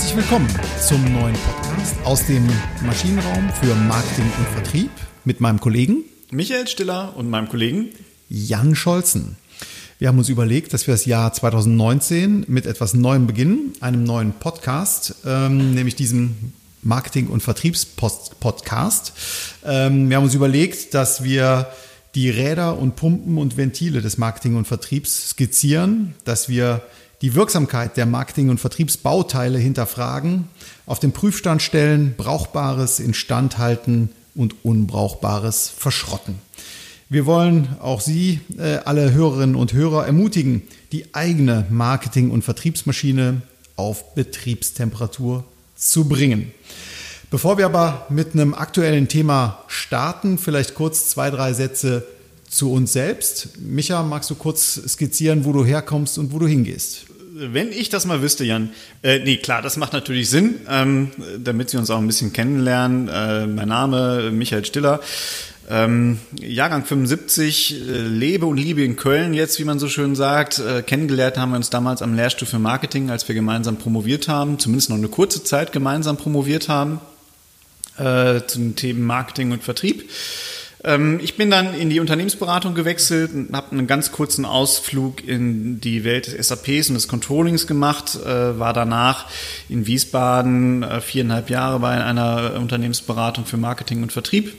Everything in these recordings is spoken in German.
Herzlich willkommen zum neuen Podcast aus dem Maschinenraum für Marketing und Vertrieb mit meinem Kollegen Michael Stiller und meinem Kollegen Jan Scholzen. Wir haben uns überlegt, dass wir das Jahr 2019 mit etwas Neuem beginnen, einem neuen Podcast, ähm, nämlich diesem Marketing- und Vertriebspodcast. Ähm, wir haben uns überlegt, dass wir die Räder und Pumpen und Ventile des Marketing- und Vertriebs skizzieren, dass wir die Wirksamkeit der Marketing- und Vertriebsbauteile hinterfragen, auf den Prüfstand stellen, Brauchbares instand halten und Unbrauchbares verschrotten. Wir wollen auch Sie, äh, alle Hörerinnen und Hörer, ermutigen, die eigene Marketing- und Vertriebsmaschine auf Betriebstemperatur zu bringen. Bevor wir aber mit einem aktuellen Thema starten, vielleicht kurz zwei, drei Sätze zu uns selbst. Micha, magst du kurz skizzieren, wo du herkommst und wo du hingehst? Wenn ich das mal wüsste, Jan. Äh, nee, klar, das macht natürlich Sinn, ähm, damit Sie uns auch ein bisschen kennenlernen. Äh, mein Name Michael Stiller. Ähm, Jahrgang 75, äh, lebe und liebe in Köln jetzt, wie man so schön sagt. Äh, kennengelernt haben wir uns damals am Lehrstuhl für Marketing, als wir gemeinsam promoviert haben, zumindest noch eine kurze Zeit gemeinsam promoviert haben äh, zum Themen Marketing und Vertrieb. Ähm, ich bin dann in die Unternehmensberatung gewechselt und habe einen ganz kurzen Ausflug in die Welt des SAPs und des Controllings gemacht, äh, war danach in Wiesbaden äh, viereinhalb Jahre bei einer Unternehmensberatung für Marketing und Vertrieb.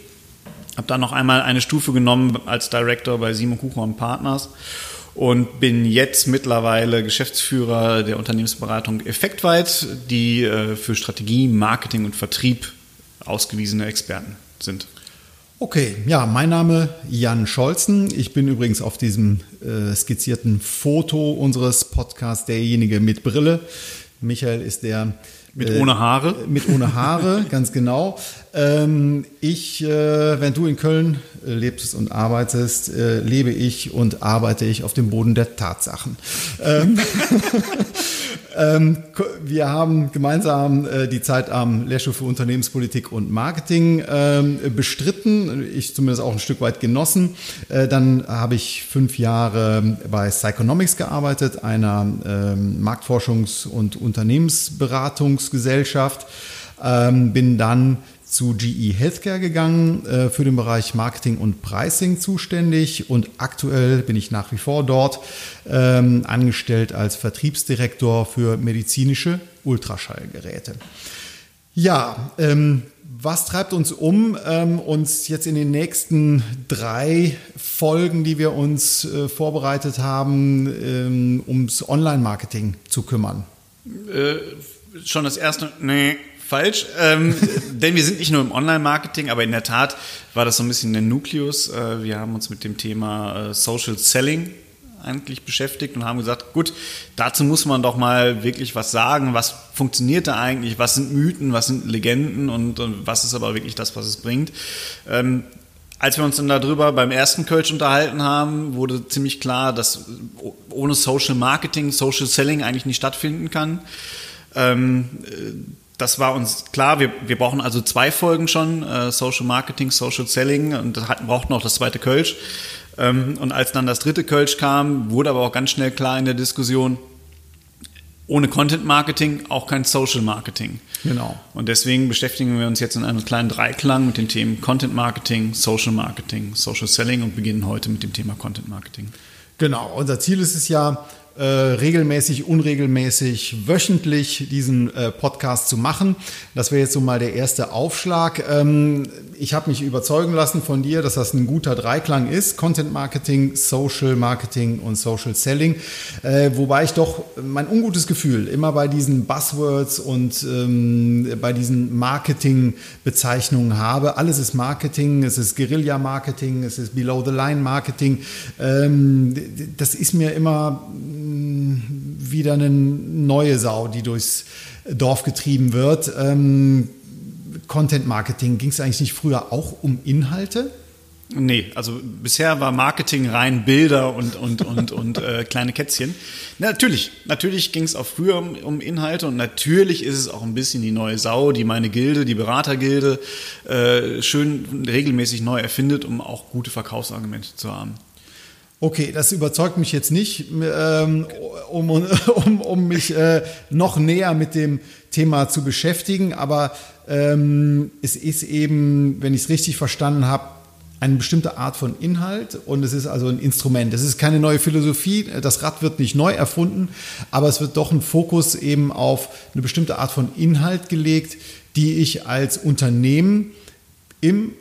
Habe dann noch einmal eine Stufe genommen als Director bei Simon Kucher und Partners und bin jetzt mittlerweile Geschäftsführer der Unternehmensberatung Effektweit, die äh, für Strategie, Marketing und Vertrieb ausgewiesene Experten sind. Okay, ja, mein Name Jan Scholzen. Ich bin übrigens auf diesem äh, skizzierten Foto unseres Podcasts derjenige mit Brille. Michael ist der mit äh, ohne Haare? Mit ohne Haare, ganz genau. Ähm, ich, äh, wenn du in Köln äh, lebst und arbeitest, äh, lebe ich und arbeite ich auf dem Boden der Tatsachen. Ähm, ähm, wir haben gemeinsam äh, die Zeit am Lehrstuhl für Unternehmenspolitik und Marketing ähm, bestritten, ich zumindest auch ein Stück weit genossen. Äh, dann habe ich fünf Jahre bei Psychonomics gearbeitet, einer ähm, Marktforschungs- und Unternehmensberatungsgesellschaft. Ähm, bin dann zu GE Healthcare gegangen, äh, für den Bereich Marketing und Pricing zuständig und aktuell bin ich nach wie vor dort ähm, angestellt als Vertriebsdirektor für medizinische Ultraschallgeräte. Ja, ähm, was treibt uns um, ähm, uns jetzt in den nächsten drei Folgen, die wir uns äh, vorbereitet haben, ähm, ums Online-Marketing zu kümmern? Äh, schon das erste, nee, falsch, ähm, denn wir sind nicht nur im Online-Marketing, aber in der Tat war das so ein bisschen der Nukleus. Äh, wir haben uns mit dem Thema äh, Social Selling eigentlich beschäftigt und haben gesagt, gut, dazu muss man doch mal wirklich was sagen. Was funktioniert da eigentlich? Was sind Mythen? Was sind Legenden? Und, und was ist aber wirklich das, was es bringt? Ähm, als wir uns dann darüber beim ersten Coach unterhalten haben, wurde ziemlich klar, dass ohne Social Marketing, Social Selling eigentlich nicht stattfinden kann. Ähm, das war uns klar. Wir, wir brauchen also zwei Folgen schon, äh, Social Marketing, Social Selling und das hatten, brauchten auch das zweite Kölsch. Ähm, und als dann das dritte Kölsch kam, wurde aber auch ganz schnell klar in der Diskussion, ohne Content Marketing auch kein Social Marketing. Genau. Und deswegen beschäftigen wir uns jetzt in einem kleinen Dreiklang mit den Themen Content Marketing, Social Marketing, Social Selling und beginnen heute mit dem Thema Content Marketing. Genau. Unser Ziel ist es ja, äh, regelmäßig, unregelmäßig, wöchentlich diesen äh, Podcast zu machen. Das wäre jetzt so mal der erste Aufschlag. Ähm, ich habe mich überzeugen lassen von dir, dass das ein guter Dreiklang ist. Content Marketing, Social Marketing und Social Selling. Äh, wobei ich doch mein ungutes Gefühl immer bei diesen Buzzwords und ähm, bei diesen Marketing-Bezeichnungen habe. Alles ist Marketing, es ist Guerilla-Marketing, es ist Below-the-Line-Marketing. Ähm, das ist mir immer wieder eine neue Sau, die durchs Dorf getrieben wird. Ähm, Content Marketing, ging es eigentlich nicht früher auch um Inhalte? Nee, also bisher war Marketing rein Bilder und, und, und, und äh, kleine Kätzchen. Na, natürlich, natürlich ging es auch früher um, um, Inhalte und natürlich ist es auch ein bisschen die neue Sau, die meine Gilde, die Beratergilde, äh, schön regelmäßig neu erfindet, um auch gute Verkaufsargumente zu haben. Okay, das überzeugt mich jetzt nicht, ähm, um, um, um mich äh, noch näher mit dem Thema zu beschäftigen, aber ähm, es ist eben, wenn ich es richtig verstanden habe, eine bestimmte Art von Inhalt und es ist also ein Instrument. Es ist keine neue Philosophie, das Rad wird nicht neu erfunden, aber es wird doch ein Fokus eben auf eine bestimmte Art von Inhalt gelegt, die ich als Unternehmen im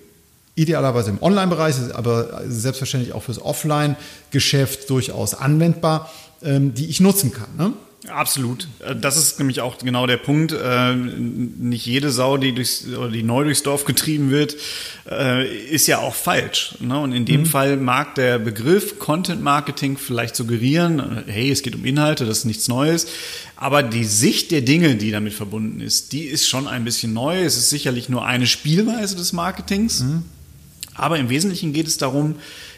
idealerweise im Online-Bereich, aber selbstverständlich auch fürs Offline-Geschäft durchaus anwendbar, ähm, die ich nutzen kann. Ne? Absolut. Äh, das ist nämlich auch genau der Punkt. Äh, nicht jede Sau, die, durchs, oder die neu durchs Dorf getrieben wird, äh, ist ja auch falsch. Ne? Und in dem mhm. Fall mag der Begriff Content Marketing vielleicht suggerieren, hey, es geht um Inhalte, das ist nichts Neues. Aber die Sicht der Dinge, die damit verbunden ist, die ist schon ein bisschen neu. Es ist sicherlich nur eine Spielweise des Marketings. Mhm. Aber im Wesentlichen geht es darum,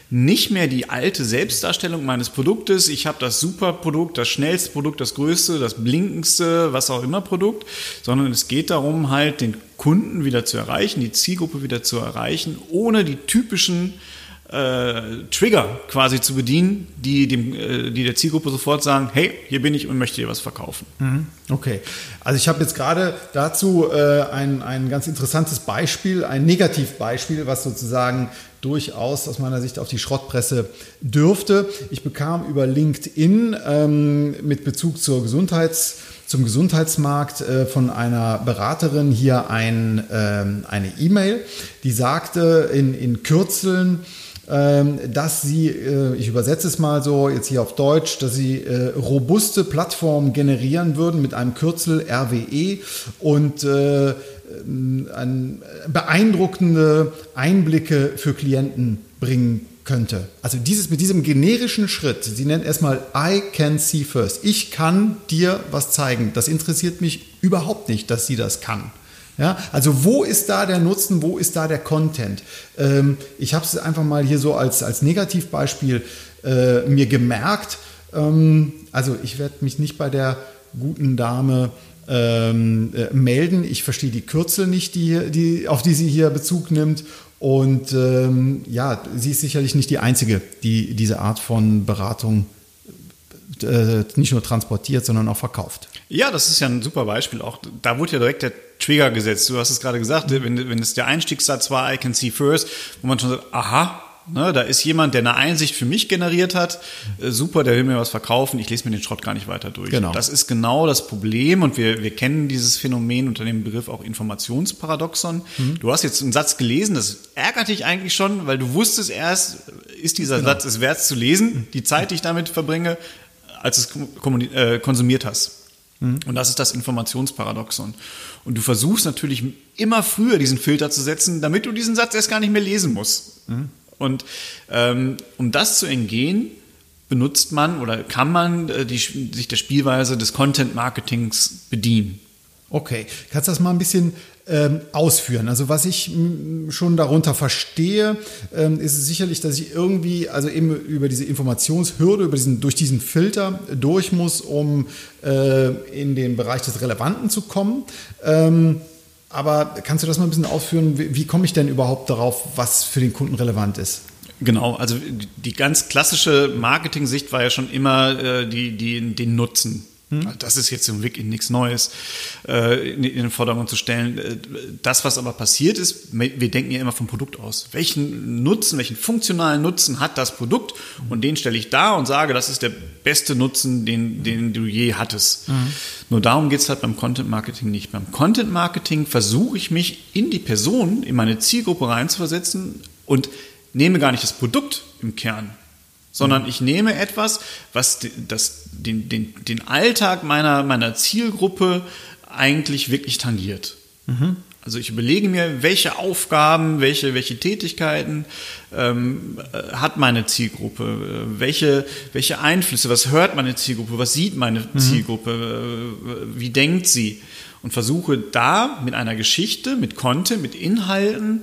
nicht mehr die alte Selbstdarstellung meines Produktes. Ich habe das super Produkt, das schnellste Produkt, das größte, das blinkendste, was auch immer Produkt, sondern es geht darum, halt den Kunden wieder zu erreichen, die Zielgruppe wieder zu erreichen, ohne die typischen äh, Trigger quasi zu bedienen, die, dem, äh, die der Zielgruppe sofort sagen, hey, hier bin ich und möchte dir was verkaufen. Mhm. Okay, also ich habe jetzt gerade dazu äh, ein, ein ganz interessantes Beispiel, ein Negativbeispiel, was sozusagen durchaus aus meiner Sicht auf die Schrottpresse dürfte. Ich bekam über LinkedIn ähm, mit Bezug zur Gesundheits- zum Gesundheitsmarkt äh, von einer Beraterin hier ein, ähm, eine E-Mail, die sagte in, in Kürzeln, dass sie, äh, ich übersetze es mal so jetzt hier auf Deutsch, dass sie äh, robuste Plattformen generieren würden mit einem Kürzel RWE und äh, beeindruckende Einblicke für Klienten bringen könnte. Also dieses mit diesem generischen Schritt, sie nennt erstmal I can see first. Ich kann dir was zeigen. Das interessiert mich überhaupt nicht, dass sie das kann. Ja, also wo ist da der Nutzen, wo ist da der Content? Ähm, ich habe es einfach mal hier so als, als Negativbeispiel äh, mir gemerkt. Ähm, also ich werde mich nicht bei der guten Dame ähm, äh, melden. Ich verstehe die Kürzel nicht, die, die, auf die sie hier Bezug nimmt. Und ähm, ja, sie ist sicherlich nicht die Einzige, die diese Art von Beratung äh, nicht nur transportiert, sondern auch verkauft. Ja, das ist ja ein super Beispiel. Auch da wurde ja direkt der Trigger gesetzt. Du hast es gerade gesagt, wenn, wenn es der Einstiegssatz war, I can see first, wo man schon sagt, aha, Ne, da ist jemand, der eine Einsicht für mich generiert hat. Äh, super, der will mir was verkaufen. Ich lese mir den Schrott gar nicht weiter durch. Genau. Das ist genau das Problem und wir, wir kennen dieses Phänomen unter dem Begriff auch Informationsparadoxon. Mhm. Du hast jetzt einen Satz gelesen, das ärgert dich eigentlich schon, weil du wusstest erst, ist dieser genau. Satz es wert zu lesen, die Zeit, die ich damit verbringe, als es äh, konsumiert hast. Mhm. Und das ist das Informationsparadoxon. Und du versuchst natürlich immer früher diesen Filter zu setzen, damit du diesen Satz erst gar nicht mehr lesen musst. Mhm. Und ähm, um das zu entgehen, benutzt man oder kann man äh, die, sich der Spielweise des Content Marketings bedienen. Okay, kannst du das mal ein bisschen ähm, ausführen? Also was ich schon darunter verstehe, ähm, ist sicherlich, dass ich irgendwie, also eben über diese Informationshürde, über diesen, durch diesen Filter durch muss, um äh, in den Bereich des Relevanten zu kommen. Ähm, aber kannst du das mal ein bisschen ausführen? Wie, wie komme ich denn überhaupt darauf, was für den Kunden relevant ist? Genau, also die ganz klassische Marketing-Sicht war ja schon immer äh, die, die, den Nutzen. Hm. Das ist jetzt im Wiki nichts Neues äh, in, in den Vordergrund zu stellen. Äh, das, was aber passiert ist, wir denken ja immer vom Produkt aus. Welchen Nutzen, welchen funktionalen Nutzen hat das Produkt? Und den stelle ich da und sage, das ist der beste Nutzen, den, den du je hattest. Mhm. Nur darum geht es halt beim Content Marketing nicht. Beim Content Marketing versuche ich mich in die Person, in meine Zielgruppe reinzuversetzen und nehme gar nicht das Produkt im Kern, sondern ich nehme etwas, was das, den, den, den Alltag meiner, meiner Zielgruppe eigentlich wirklich tangiert. Mhm. Also ich überlege mir, welche Aufgaben, welche, welche Tätigkeiten ähm, äh, hat meine Zielgruppe, äh, welche, welche Einflüsse, was hört meine Zielgruppe, was sieht meine mhm. Zielgruppe, äh, wie denkt sie und versuche da mit einer Geschichte, mit Content, mit Inhalten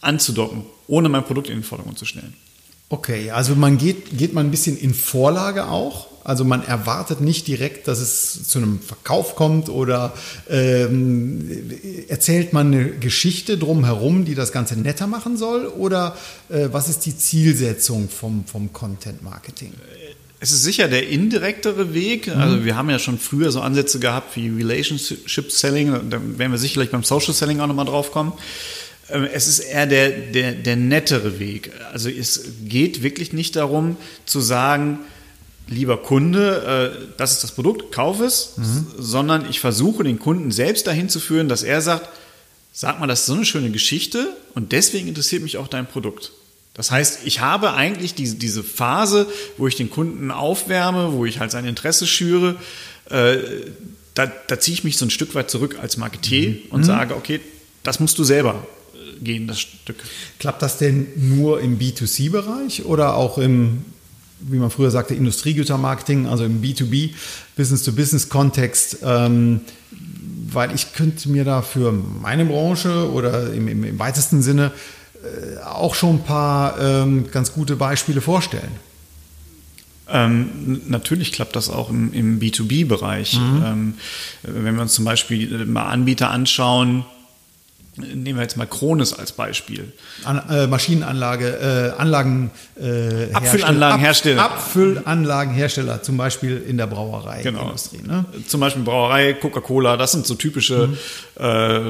anzudocken, ohne mein Produkt in den Vordergrund zu stellen. Okay, also man geht, geht man ein bisschen in Vorlage auch. Also man erwartet nicht direkt, dass es zu einem Verkauf kommt oder ähm, erzählt man eine Geschichte drumherum, die das Ganze netter machen soll? Oder äh, was ist die Zielsetzung vom, vom Content Marketing? Es ist sicher der indirektere Weg. Also wir haben ja schon früher so Ansätze gehabt wie Relationship Selling. Da werden wir sicherlich beim Social Selling auch nochmal drauf kommen. Ähm, Es ist eher der, der, der nettere Weg. Also es geht wirklich nicht darum zu sagen, lieber Kunde, äh, das ist das Produkt, kauf es, sondern ich versuche den Kunden selbst dahin zu führen, dass er sagt, sag mal, das ist so eine schöne Geschichte und deswegen interessiert mich auch dein Produkt. Das heißt, ich habe eigentlich diese, diese Phase, wo ich den Kunden aufwärme, wo ich halt sein Interesse schüre, äh, da, da ziehe ich mich so ein Stück weit zurück als Marketier und sage, okay, das musst du selber gehen, das Stück. Klappt das denn nur im B2C-Bereich oder auch im, wie man früher sagte, Industriegütermarketing, also im B2B, Business-to-Business-Kontext? Ähm, weil ich könnte mir da für meine Branche oder im, im, im weitesten Sinne äh, auch schon ein paar ähm, ganz gute Beispiele vorstellen. Ähm, natürlich klappt das auch im, im B2B-Bereich. Ähm, wenn wir uns zum Beispiel äh, mal Anbieter anschauen, nehmen wir jetzt mal Krones als Beispiel. An, äh, Maschinenanlage, äh, Anlagen, äh, Abfüllanlagenhersteller. Ab, Abfüllanlagenhersteller, zum Beispiel in der Brauerei. Genau. Industrie, ne? Zum Beispiel Brauerei, Coca-Cola, das sind so typische äh,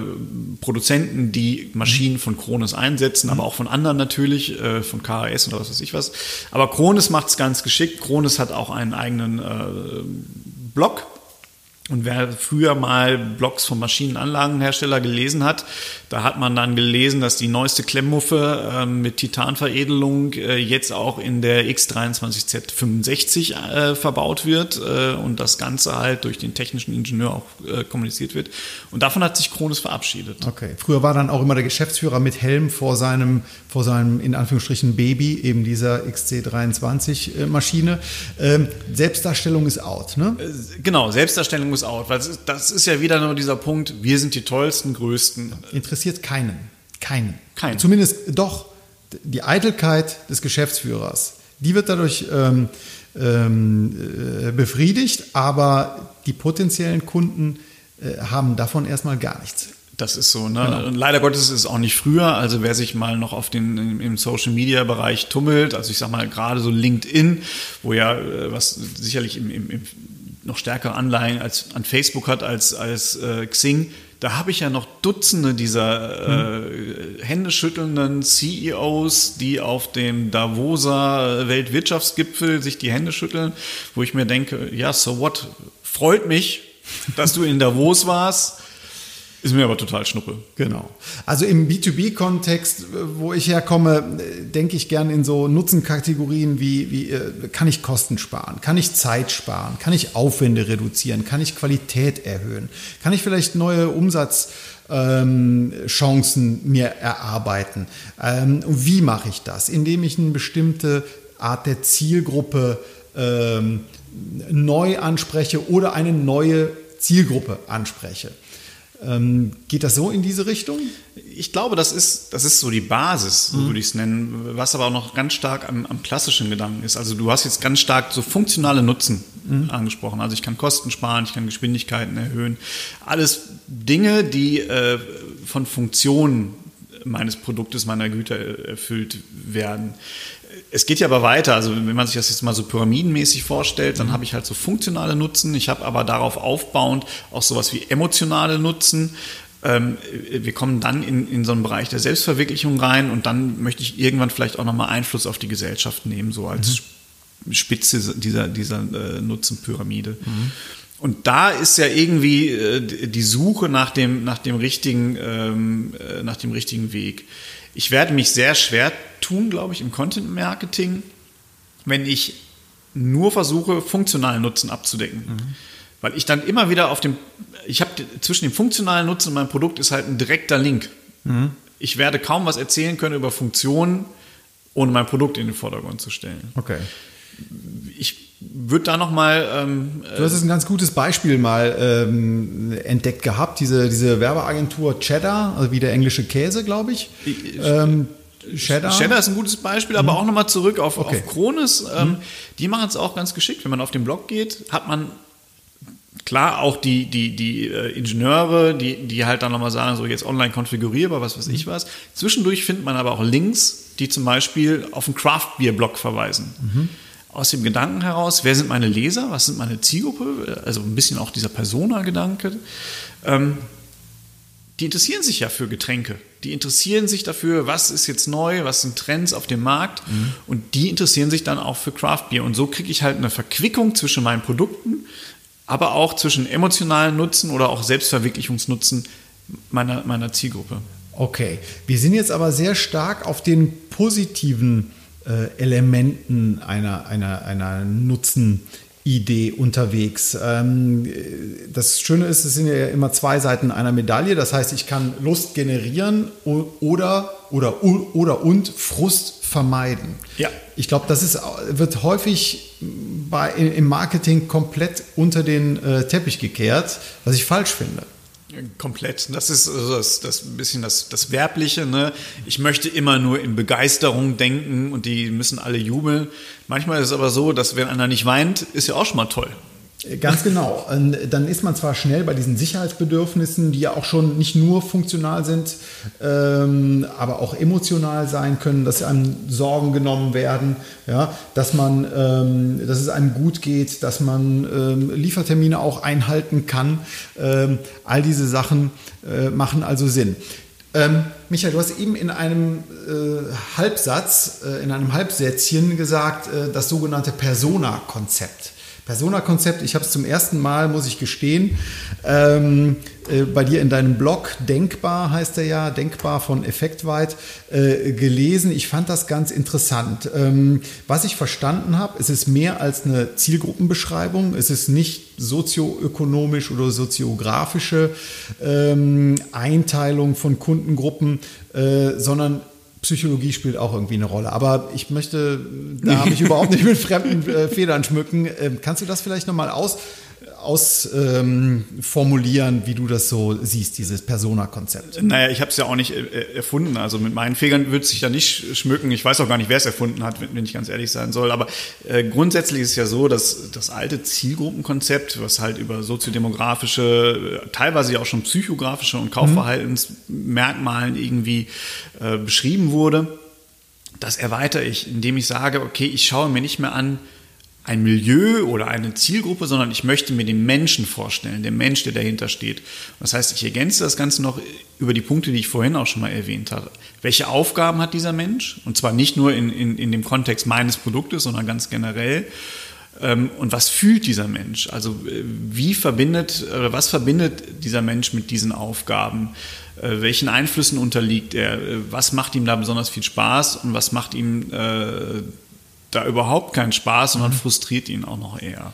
Produzenten, die Maschinen von Krones einsetzen, aber auch von anderen natürlich, äh, von KHS oder was weiß ich was. Aber Krones macht es ganz geschickt. Krones hat auch einen eigenen äh, Blog. Und wer früher mal Blogs vom Maschinenanlagenhersteller gelesen hat, da hat man dann gelesen, dass die neueste Klemmmuffe ähm, mit Titanveredelung äh, jetzt auch in der X23Z65 äh, verbaut wird äh, und das Ganze halt durch den technischen Ingenieur auch äh, kommuniziert wird. Und davon hat sich Kronos verabschiedet. Okay. Früher war dann auch immer der Geschäftsführer mit Helm vor seinem, vor seinem in Anführungsstrichen Baby, eben dieser XC23-Maschine. Ähm, Selbstdarstellung ist out, ne? Genau, Selbstdarstellung ist out, weil das ist, ja wieder nur dieser Punkt, wir sind die tollsten, größten. Interessiert keinen. Keinen. Keinen. Zumindest doch die Eitelkeit des Geschäftsführers. Die wird dadurch ähm, ähm, äh, befriedigt, aber die potenziellen Kunden äh, haben davon erstmal gar nichts. Das ist so, ne? Und leider Gottes ist es auch nicht früher. Also wer sich mal noch auf den im, im Social Media Bereich tummelt, also ich sag mal gerade so LinkedIn, wo ja äh, was sicherlich im, im, im noch stärkere Anleihen als an Facebook hat als als äh, Xing, da habe ich ja noch Dutzende dieser äh, händeschüttelnden CEOs, die auf dem Davoser Weltwirtschaftsgipfel sich die Hände schütteln, wo ich mir denke, ja, so what? Freut mich, dass du in Davos warst. Ist mir aber total schnuppe. Genau. Also im B2B-Kontext, äh, wo ich herkomme, äh, denke ich gern in so Nutzenkategorien wie, wie äh, kann ich Kosten sparen, kann ich Zeit sparen, kann ich Aufwände reduzieren, kann ich Qualität erhöhen, kann ich vielleicht neue Umsatzchancen mir erarbeiten. Ähm, wie mache ich das? Indem ich eine bestimmte Art der Zielgruppe ähm, neu anspreche oder eine neue Zielgruppe anspreche. Ähm, geht das so in diese Richtung? Ich glaube, das ist, das ist so die Basis, so würde ich es nennen, was aber auch noch ganz stark am, am klassischen Gedanken ist. Also du hast jetzt ganz stark so funktionale Nutzen angesprochen. Also ich kann Kosten sparen, ich kann Geschwindigkeiten erhöhen. Alles Dinge, die äh, von Funktionen meines Produktes, meiner Güter erfüllt werden. Es geht ja aber weiter. Also wenn man sich das jetzt mal so pyramidenmäßig vorstellt, dann habe ich halt so funktionale Nutzen. Ich habe aber darauf aufbauend auch sowas wie emotionale Nutzen. Ähm, wir kommen dann in, in so einen Bereich der Selbstverwirklichung rein und dann möchte ich irgendwann vielleicht auch nochmal Einfluss auf die Gesellschaft nehmen, so als Spitze dieser, dieser äh, Nutzenpyramide. Und da ist ja irgendwie äh, die Suche nach dem, nach dem richtigen, ähm, äh, nach dem richtigen Weg. Ich werde mich sehr schwer tun, glaube ich, im Content Marketing, wenn ich nur versuche, funktionalen Nutzen abzudecken. Weil ich dann immer wieder auf dem, ich habe zwischen dem funktionalen Nutzen und meinem Produkt ist halt ein direkter Link. Ich werde kaum was erzählen können über Funktionen, ohne mein Produkt in den Vordergrund zu stellen. Okay. Ich würde da nochmal. Ähm, Du hast jetzt ein ganz gutes Beispiel mal ähm, entdeckt gehabt, diese, diese Werbeagentur Cheddar, also wie der englische Käse, glaube ich. Ähm, Cheddar? Cheddar ist ein gutes Beispiel, aber auch nochmal zurück auf, Okay. auf Kronis. Ähm, Die machen es auch ganz geschickt. Wenn man auf den Blog geht, hat man klar auch die, die, die äh, Ingenieure, die, die halt dann nochmal sagen, so jetzt online konfigurierbar, was weiß ich was. Zwischendurch findet man aber auch Links, die zum Beispiel auf einen Craft Beer Blog verweisen. Aus dem Gedanken heraus, wer sind meine Leser, was sind meine Zielgruppe, also ein bisschen auch dieser Persona-Gedanke. Ähm, die interessieren sich ja für Getränke. Die interessieren sich dafür, was ist jetzt neu, was sind Trends auf dem Markt. Und die interessieren sich dann auch für Craft Beer. Und so kriege ich halt eine Verquickung zwischen meinen Produkten, aber auch zwischen emotionalen Nutzen oder auch Selbstverwirklichungsnutzen meiner, meiner Zielgruppe. Okay, wir sind jetzt aber sehr stark auf den positiven äh, Elementen einer, einer, einer Nutzenidee unterwegs. Ähm, das Schöne ist, es sind ja immer zwei Seiten einer Medaille. Das heißt, ich kann Lust generieren oder, oder, oder und Frust vermeiden. Ja. Ich glaube, das ist, wird häufig bei, im Marketing komplett unter den äh, Teppich gekehrt, was ich falsch finde. Komplett. Das ist das, das ein bisschen das, das Werbliche. Ne? Ich möchte immer nur in Begeisterung denken und die müssen alle jubeln. Manchmal ist es aber so, dass wenn einer nicht weint, ist ja auch schon mal toll. Ganz genau. Dann ist man zwar schnell bei diesen Sicherheitsbedürfnissen, die ja auch schon nicht nur funktional sind, ähm, aber auch emotional sein können, dass einem Sorgen genommen werden, ja, dass man, ähm, dass es einem gut geht, dass man ähm, Liefertermine auch einhalten kann. Ähm, all diese Sachen äh, machen also Sinn. Ähm, Michael, du hast eben in einem äh, Halbsatz, äh, in einem Halbsätzchen gesagt, äh, das sogenannte Persona-Konzept. Persona-Konzept, ich habe es zum ersten Mal, muss ich gestehen, ähm, äh, bei dir in deinem Blog, Denkbar heißt er ja, Denkbar von Effektweit, äh, gelesen. Ich fand das ganz interessant. Ähm, was ich verstanden habe, es ist mehr als eine Zielgruppenbeschreibung, es ist nicht sozioökonomisch oder soziografische ähm, Einteilung von Kundengruppen, äh, sondern Psychologie spielt auch irgendwie eine Rolle. Aber ich möchte, da habe ich überhaupt nicht mit fremden äh, Federn schmücken. Ähm, kannst du das vielleicht nochmal aus, aus ähm, wie du das so siehst, dieses Persona-Konzept? Naja, ich habe es ja auch nicht äh, erfunden. Also mit meinen Fingern würde es sich da nicht schmücken. Ich weiß auch gar nicht, wer es erfunden hat, wenn ich ganz ehrlich sein soll. Aber äh, grundsätzlich ist es ja so, dass das alte Zielgruppenkonzept, was halt über soziodemografische, äh, teilweise ja auch schon psychografische und Kaufverhaltensmerkmalen irgendwie äh, beschrieben wurde, das erweitere ich, indem ich sage, okay, ich schaue mir nicht mehr an, ein Milieu oder eine Zielgruppe, sondern ich möchte mir den Menschen vorstellen, den Mensch, der dahinter steht. Das heißt, ich ergänze das Ganze noch über die Punkte, die ich vorhin auch schon mal erwähnt habe. Welche Aufgaben hat dieser Mensch? Und zwar nicht nur in, in, in dem Kontext meines Produktes, sondern ganz generell. Ähm, Und was fühlt dieser Mensch? Also äh, wie verbindet oder was verbindet dieser Mensch mit diesen Aufgaben? Äh, Welchen Einflüssen unterliegt er? Äh, Was macht ihm da besonders viel Spaß und was macht ihm da überhaupt keinen Spaß, sondern frustriert ihn auch noch eher?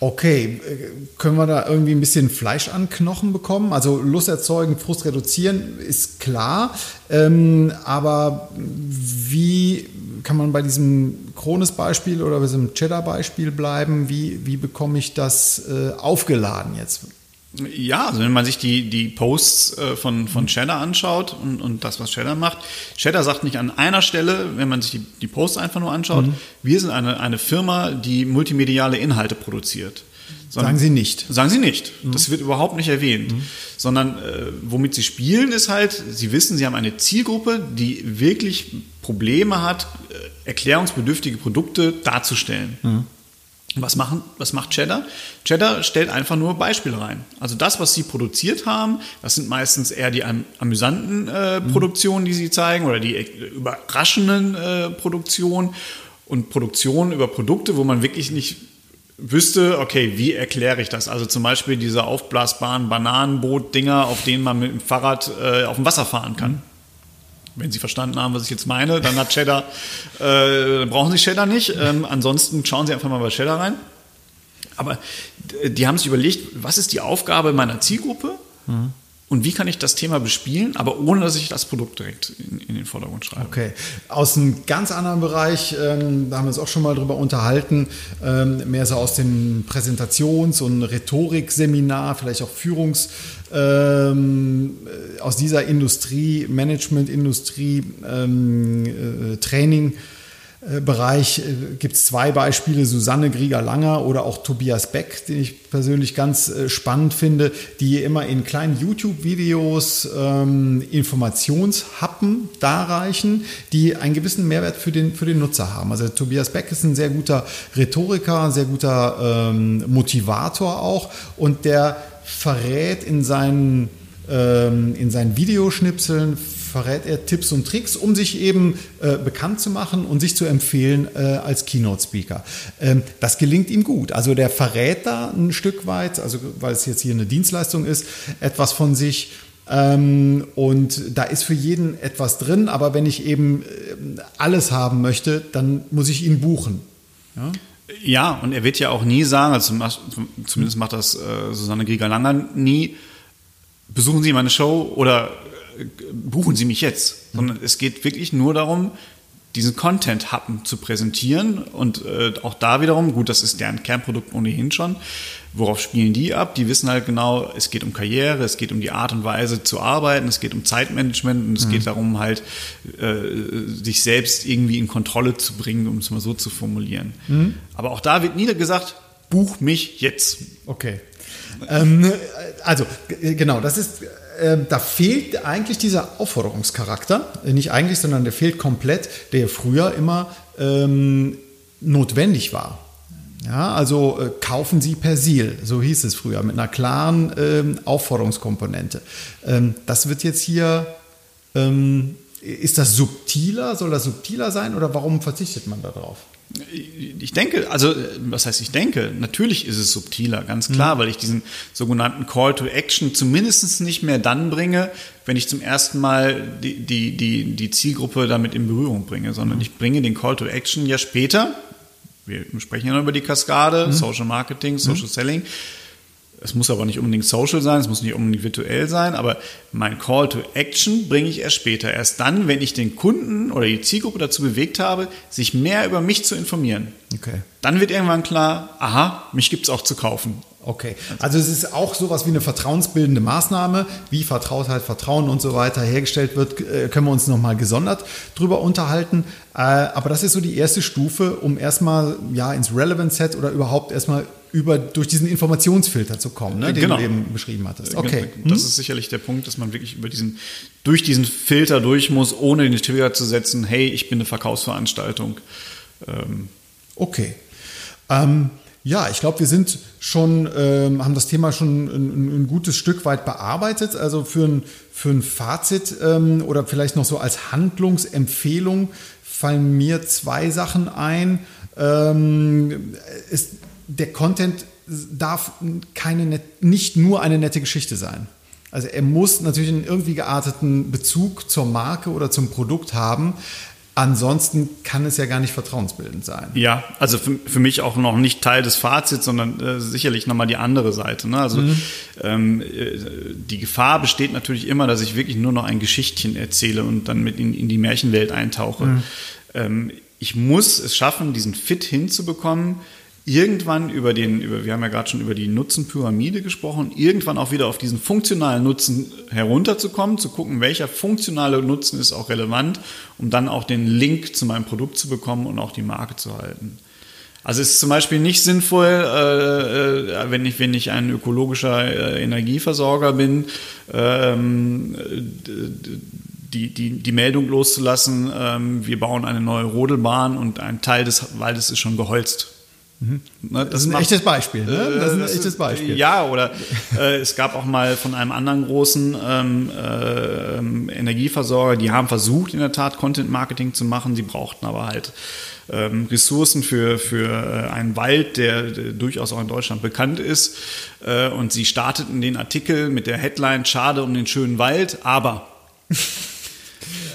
Okay, äh, können wir da irgendwie ein bisschen Fleisch an Knochen bekommen? Also Lust erzeugen, Frust reduzieren ist klar, ähm, aber wie kann man bei diesem Kronis-Beispiel oder bei diesem Cheddar-Beispiel bleiben? Wie, wie bekomme ich das äh, aufgeladen jetzt? Ja, also wenn man sich die, die Posts äh, von, von Cheddar anschaut und, und das, was Cheddar macht, Cheddar sagt nicht an einer Stelle, wenn man sich die, die Posts einfach nur anschaut, wir sind eine, eine Firma, die multimediale Inhalte produziert. Sagen Sie nicht. Sagen sie nicht. Das wird überhaupt nicht erwähnt. Sondern äh, womit sie spielen, ist halt, sie wissen, sie haben eine Zielgruppe, die wirklich Probleme hat, äh, erklärungsbedürftige Produkte darzustellen. Was, machen, was macht Cheddar? Cheddar stellt einfach nur Beispiele rein. Also das, was sie produziert haben, das sind meistens eher die am, amüsanten äh, Produktionen, die sie zeigen oder die äh, überraschenden äh, Produktionen und Produktionen über Produkte, wo man wirklich nicht wüsste, okay, wie erkläre ich das? Also zum Beispiel diese aufblasbaren Bananenboot-Dinger, auf denen man mit dem Fahrrad äh, auf dem Wasser fahren kann. Wenn Sie verstanden haben, was ich jetzt meine, dann hat Cheddar, äh, dann brauchen Sie Cheddar nicht. Ähm, ansonsten schauen Sie einfach mal bei Cheddar rein. Aber d- die haben sich überlegt, was ist die Aufgabe meiner Zielgruppe? Und wie kann ich das Thema bespielen, aber ohne dass ich das Produkt direkt in, in den Vordergrund schreibe. Okay. Aus einem ganz anderen Bereich, ähm, da haben wir uns auch schon mal drüber unterhalten, ähm, mehr so aus dem Präsentations- und Rhetorikseminar, vielleicht auch Führungs- ähm, aus dieser Industrie, Management-Industrie, ähm, äh, Training. Bereich äh, gibt es zwei Beispiele, Susanne Grieger-Langer oder auch Tobias Beck, den ich persönlich ganz äh, spannend finde, die immer in kleinen YouTube-Videos ähm, Informationshappen darreichen, die einen gewissen Mehrwert für den, für den Nutzer haben. Also Tobias Beck ist ein sehr guter Rhetoriker, ein sehr guter ähm, Motivator auch und der verrät in seinen, ähm, in seinen Videoschnipseln verrät er Tipps und Tricks, um sich eben äh, bekannt zu machen und sich zu empfehlen äh, als Keynote-Speaker. Ähm, das gelingt ihm gut. Also der verrät da ein Stück weit, also weil es jetzt hier eine Dienstleistung ist, etwas von sich. Ähm, und da ist für jeden etwas drin, aber wenn ich eben äh, alles haben möchte, dann muss ich ihn buchen. Ja? Ja, und er wird ja auch nie sagen, also zumindest macht das äh, Susanne Grieger-Langer nie, besuchen Sie meine Show oder buchen Sie mich jetzt, sondern es geht wirklich nur darum, diesen Content-Happen zu präsentieren und äh, auch da wiederum, gut, das ist deren Kernprodukt ohnehin schon, worauf spielen die ab? Die wissen halt genau, es geht um Karriere, es geht um die Art und Weise zu arbeiten, es geht um Zeitmanagement und es mhm. geht darum halt, äh, sich selbst irgendwie in Kontrolle zu bringen, um es mal so zu formulieren. Mhm. Aber auch da wird nie gesagt, buch mich jetzt. Okay. ähm, also, genau, das ist äh, da fehlt eigentlich dieser Aufforderungscharakter. Nicht eigentlich, sondern der fehlt komplett, der früher immer ähm, notwendig war. Ja, also äh, kaufen Sie Persil, so hieß es früher, mit einer klaren ähm, Aufforderungskomponente. Ähm, das wird jetzt hier, ähm, ist das subtiler? Soll das subtiler sein oder warum verzichtet man darauf? Ich denke, also was heißt ich denke? Natürlich ist es subtiler, ganz klar, mhm. weil ich diesen sogenannten Call to Action zumindest nicht mehr dann bringe, wenn ich zum ersten Mal die, die, die, die Zielgruppe damit in Berührung bringe, sondern mhm. ich bringe den Call to Action ja später. Wir sprechen ja noch über die Kaskade, mhm. Social Marketing, Social mhm. Selling es muss aber nicht unbedingt social sein, es muss nicht unbedingt virtuell sein, aber mein Call to Action bringe ich erst später. Erst dann, wenn ich den Kunden oder die Zielgruppe dazu bewegt habe, sich mehr über mich zu informieren. Okay. Dann wird irgendwann klar, aha, mich gibt es auch zu kaufen. Okay, also es ist auch sowas wie eine vertrauensbildende Maßnahme, wie Vertrautheit, Vertrauen und so weiter hergestellt wird, äh, können wir uns nochmal gesondert drüber unterhalten. Äh, aber das ist so die erste Stufe, um erstmal ja ins Relevant Set oder überhaupt erstmal über, durch diesen Informationsfilter zu kommen, ne, den genau. du eben beschrieben hattest. Äh, okay. Das hm? ist sicherlich der Punkt, dass man wirklich über diesen, durch diesen Filter durch muss, ohne den Trigger zu setzen, hey, ich bin eine Verkaufsveranstaltung. Ähm. Okay. Ähm, ja, ich glaube, wir sind schon, ähm, haben das Thema schon ein, ein, gutes Stück weit bearbeitet. Also für ein, für ein Fazit ähm, oder vielleicht noch so als Handlungsempfehlung fallen mir zwei Sachen ein. Ähm, ist, der Content darf keine, nicht nur eine nette Geschichte sein. Also er muss natürlich einen irgendwie gearteten Bezug zur Marke oder zum Produkt haben. Ansonsten kann es ja gar nicht vertrauensbildend sein. Ja, also für, für mich auch noch nicht Teil des Fazits, sondern äh, sicherlich nochmal die andere Seite. Ne? Also mhm. ähm, äh, die Gefahr besteht natürlich immer, dass ich wirklich nur noch ein Geschichtchen erzähle und dann mit in, in die Märchenwelt eintauche. Mhm. Ähm, ich muss es schaffen, diesen Fit hinzubekommen, irgendwann über den, über, wir haben ja gerade schon über die Nutzenpyramide gesprochen, irgendwann auch wieder auf diesen funktionalen Nutzen herunterzukommen, zu gucken, welcher funktionale Nutzen ist auch relevant, um dann auch den Link zu meinem Produkt zu bekommen und auch die Marke zu halten. Also es ist zum Beispiel nicht sinnvoll, äh, äh, wenn, ich, wenn ich ein ökologischer äh, Energieversorger bin, ähm, die, die, die Meldung loszulassen, ähm, wir bauen eine neue Rodelbahn und ein Teil des Waldes ist schon geholzt. Das, das, ist ein macht, echtes Beispiel. Ne? Das ist ein das echtes Beispiel. Ja, oder äh, es gab auch mal von einem anderen großen ähm, äh, Energieversorger, die haben versucht, in der Tat Content Marketing zu machen. Sie brauchten aber halt ähm, Ressourcen für, für äh, einen Wald, der, der, durchaus auch in Deutschland bekannt ist. Äh, und sie starteten den Artikel mit der Headline Schade um den schönen Wald, aber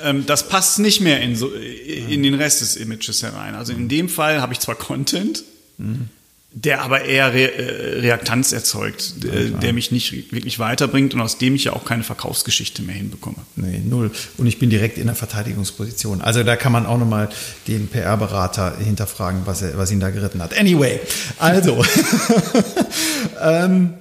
ähm, das passt nicht mehr in, so, in den Rest des Images herein. Also in dem Fall habe ich zwar Content, Mhm. der aber eher Re äh, Reaktanz erzeugt, ja, der mich nicht wirklich weiterbringt und aus dem ich ja auch keine Verkaufsgeschichte mehr hinbekomme. Nee, null. Und ich bin direkt in der Verteidigungsposition. Also da kann man auch nochmal den PR-Berater hinterfragen, was, er, was ihn da geritten hat. Anyway, also ähm,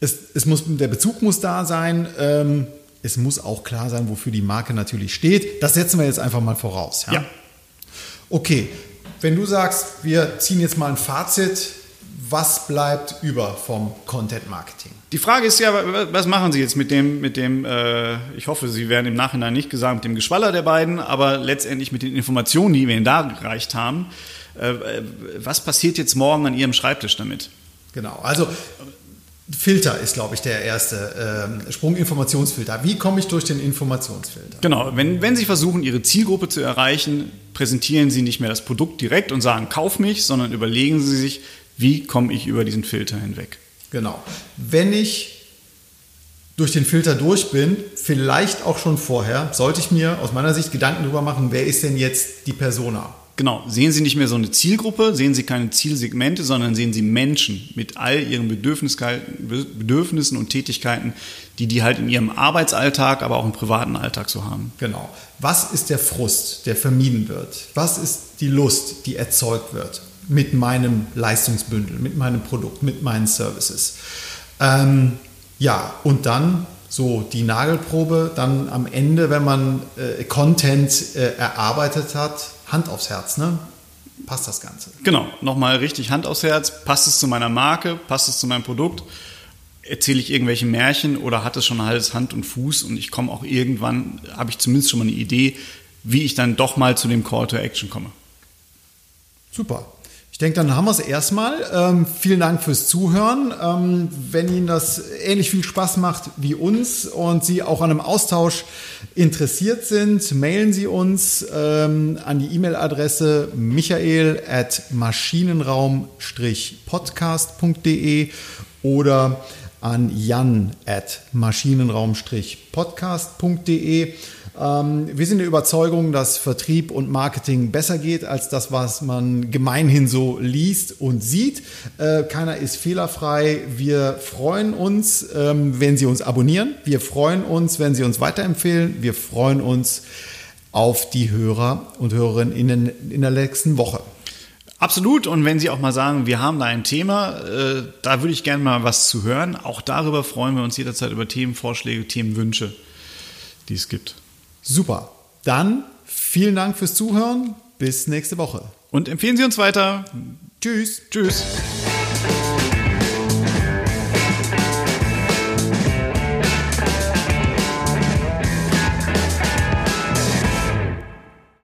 es, es muss, der Bezug muss da sein. Ähm, es muss auch klar sein, wofür die Marke natürlich steht. Das setzen wir jetzt einfach mal voraus. Ja. ja. Okay, wenn du sagst, wir ziehen jetzt mal ein Fazit, was bleibt über vom Content Marketing? Die Frage ist ja, was machen Sie jetzt mit dem, mit dem, äh, ich hoffe, Sie werden im Nachhinein nicht gesagt, mit dem Geschwaller der beiden, aber letztendlich mit den Informationen, die wir Ihnen da gereicht haben. Äh, was passiert jetzt morgen an Ihrem Schreibtisch damit? Genau, also Filter ist, glaube ich, der erste ähm, Sprung, Informationsfilter. Wie komme ich durch den Informationsfilter? Genau, wenn, wenn Sie versuchen, Ihre Zielgruppe zu erreichen, präsentieren Sie nicht mehr das Produkt direkt und sagen, kauf mich, sondern überlegen Sie sich, wie komme ich über diesen Filter hinweg. Genau. Wenn ich durch den Filter durch bin, vielleicht auch schon vorher, sollte ich mir aus meiner Sicht Gedanken darüber machen, wer ist denn jetzt die Persona? Genau, sehen Sie nicht mehr so eine Zielgruppe, sehen Sie keine Zielsegmente, sondern sehen Sie Menschen mit all ihren Bedürfnissen und Tätigkeiten, die die halt in ihrem Arbeitsalltag, aber auch im privaten Alltag so haben. Genau. Was ist der Frust, der vermieden wird? Was ist die Lust, die erzeugt wird mit meinem Leistungsbündel, mit meinem Produkt, mit meinen Services? Ähm, ja, und dann so die Nagelprobe, dann am Ende, wenn man äh, Content äh, erarbeitet hat, Hand aufs Herz, ne? Passt das Ganze? Genau, nochmal richtig Hand aufs Herz. Passt es zu meiner Marke? Passt es zu meinem Produkt? Erzähle ich irgendwelche Märchen oder hat es schon alles Hand und Fuß und ich komme auch irgendwann, habe ich zumindest schon mal eine Idee, wie ich dann doch mal zu dem Call to Action komme. Super. Ich denke, dann haben wir es erstmal. Ähm, vielen Dank fürs Zuhören. Ähm, wenn Ihnen das ähnlich viel Spaß macht wie uns und Sie auch an einem Austausch interessiert sind, mailen Sie uns ähm, an die E-Mail-Adresse michael at maschinenraum-podcast.de oder an jan at maschinenraum-podcast.de. Ähm, wir sind der Überzeugung, dass Vertrieb und Marketing besser geht als das, was man gemeinhin so liest und sieht. Äh, keiner ist fehlerfrei. Wir freuen uns, ähm, wenn Sie uns abonnieren. Wir freuen uns, wenn Sie uns weiterempfehlen. Wir freuen uns auf die Hörer und Hörerinnen in, der nächsten Woche. Absolut. Und wenn Sie auch mal sagen, wir haben da ein Thema, äh, da würde ich gerne mal was zu hören. Auch darüber freuen wir uns jederzeit über Themenvorschläge, Themenwünsche, die es gibt. Super. Dann vielen Dank fürs Zuhören. Bis nächste Woche. Und empfehlen Sie uns weiter. Tschüss. Tschüss.